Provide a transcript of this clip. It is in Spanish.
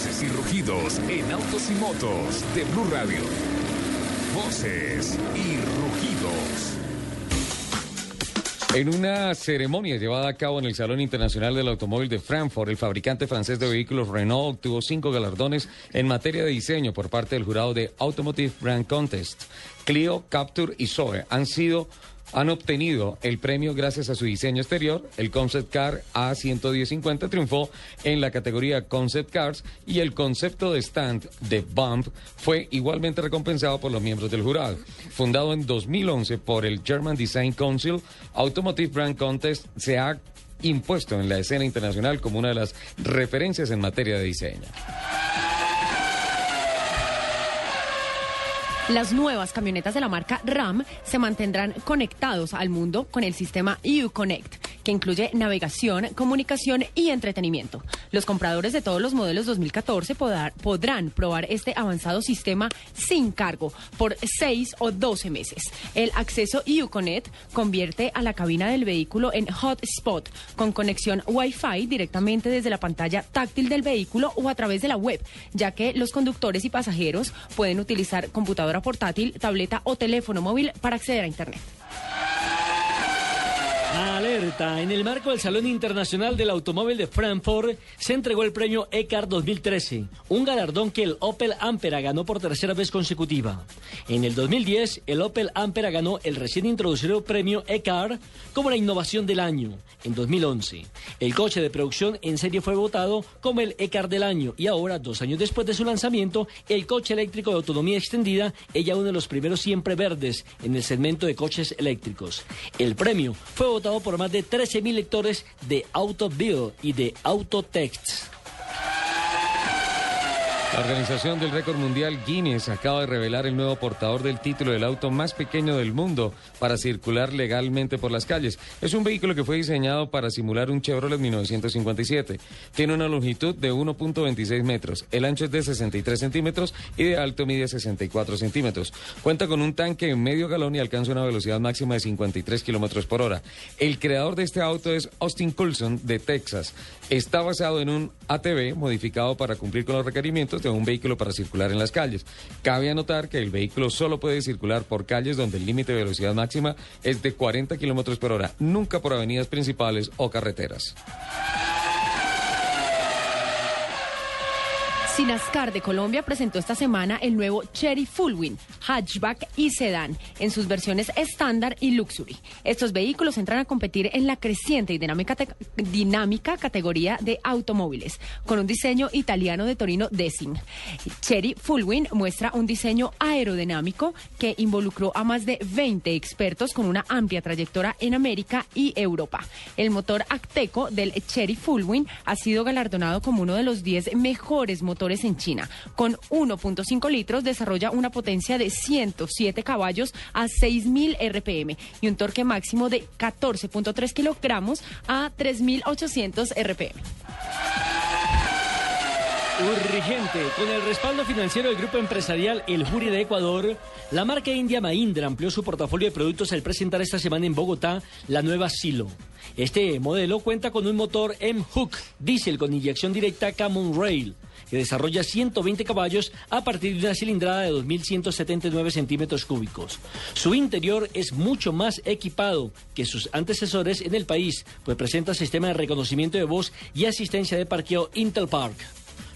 Voces y rugidos en autos y motos de Blue Radio. Voces y rugidos. En una ceremonia llevada a cabo en el Salón Internacional del Automóvil de Frankfurt, el fabricante francés de vehículos Renault obtuvo cinco galardones en materia de diseño por parte del jurado de Automotive Brand Contest. Clio, Capture y Zoe han sido han obtenido el premio gracias a su diseño exterior. El Concept Car A11050 triunfó en la categoría Concept Cars y el concepto de stand de Bump fue igualmente recompensado por los miembros del jurado. Fundado en 2011 por el German Design Council, Automotive Brand Contest se ha impuesto en la escena internacional como una de las referencias en materia de diseño. Las nuevas camionetas de la marca RAM se mantendrán conectados al mundo con el sistema Uconnect, que incluye navegación, comunicación y entretenimiento. Los compradores de todos los modelos 2014 podrán probar este avanzado sistema sin cargo por 6 o 12 meses. El acceso Uconnect convierte a la cabina del vehículo en hotspot con conexión Wi-Fi directamente desde la pantalla táctil del vehículo o a través de la web, ya que los conductores y pasajeros pueden utilizar computadora portátil, tableta o teléfono móvil para acceder a Internet. En el marco del Salón Internacional del Automóvil de Frankfurt se entregó el premio ECAR 2013, un galardón que el Opel Ampera ganó por tercera vez consecutiva. En el 2010, el Opel Ampera ganó el recién introducido premio ECAR como la innovación del año. En 2011, el coche de producción en serie fue votado como el ECAR del año y ahora, dos años después de su lanzamiento, el coche eléctrico de autonomía extendida es ya uno de los primeros siempre verdes en el segmento de coches eléctricos. El premio fue votado por más de 13.000 lectores de AutoBill y de Autotext. La organización del récord mundial Guinness acaba de revelar el nuevo portador del título del auto más pequeño del mundo para circular legalmente por las calles. Es un vehículo que fue diseñado para simular un Chevrolet 1957. Tiene una longitud de 1.26 metros, el ancho es de 63 centímetros y de alto mide 64 centímetros. Cuenta con un tanque en medio galón y alcanza una velocidad máxima de 53 kilómetros por hora. El creador de este auto es Austin Coulson de Texas. Está basado en un ATV modificado para cumplir con los requerimientos de un vehículo para circular en las calles. Cabe anotar que el vehículo solo puede circular por calles donde el límite de velocidad máxima es de 40 kilómetros por hora, nunca por avenidas principales o carreteras. Sinascar de Colombia presentó esta semana el nuevo Cherry Fullwin, hatchback y sedán en sus versiones estándar y luxury. Estos vehículos entran a competir en la creciente y dinámica, dinámica categoría de automóviles, con un diseño italiano de Torino Design. Cherry Fullwin muestra un diseño aerodinámico que involucró a más de 20 expertos con una amplia trayectoria en América y Europa. El motor Acteco del Cherry Fullwin ha sido galardonado como uno de los 10 mejores en China. Con 1.5 litros desarrolla una potencia de 107 caballos a 6.000 RPM y un torque máximo de 14.3 kilogramos a 3.800 RPM. Urgente. Con el respaldo financiero del grupo empresarial El Jury de Ecuador, la marca india Mahindra amplió su portafolio de productos al presentar esta semana en Bogotá la nueva Silo. Este modelo cuenta con un motor M-Hook diésel con inyección directa Camon Rail que desarrolla 120 caballos a partir de una cilindrada de 2.179 centímetros cúbicos. Su interior es mucho más equipado que sus antecesores en el país, pues presenta sistema de reconocimiento de voz y asistencia de parqueo Intel Park.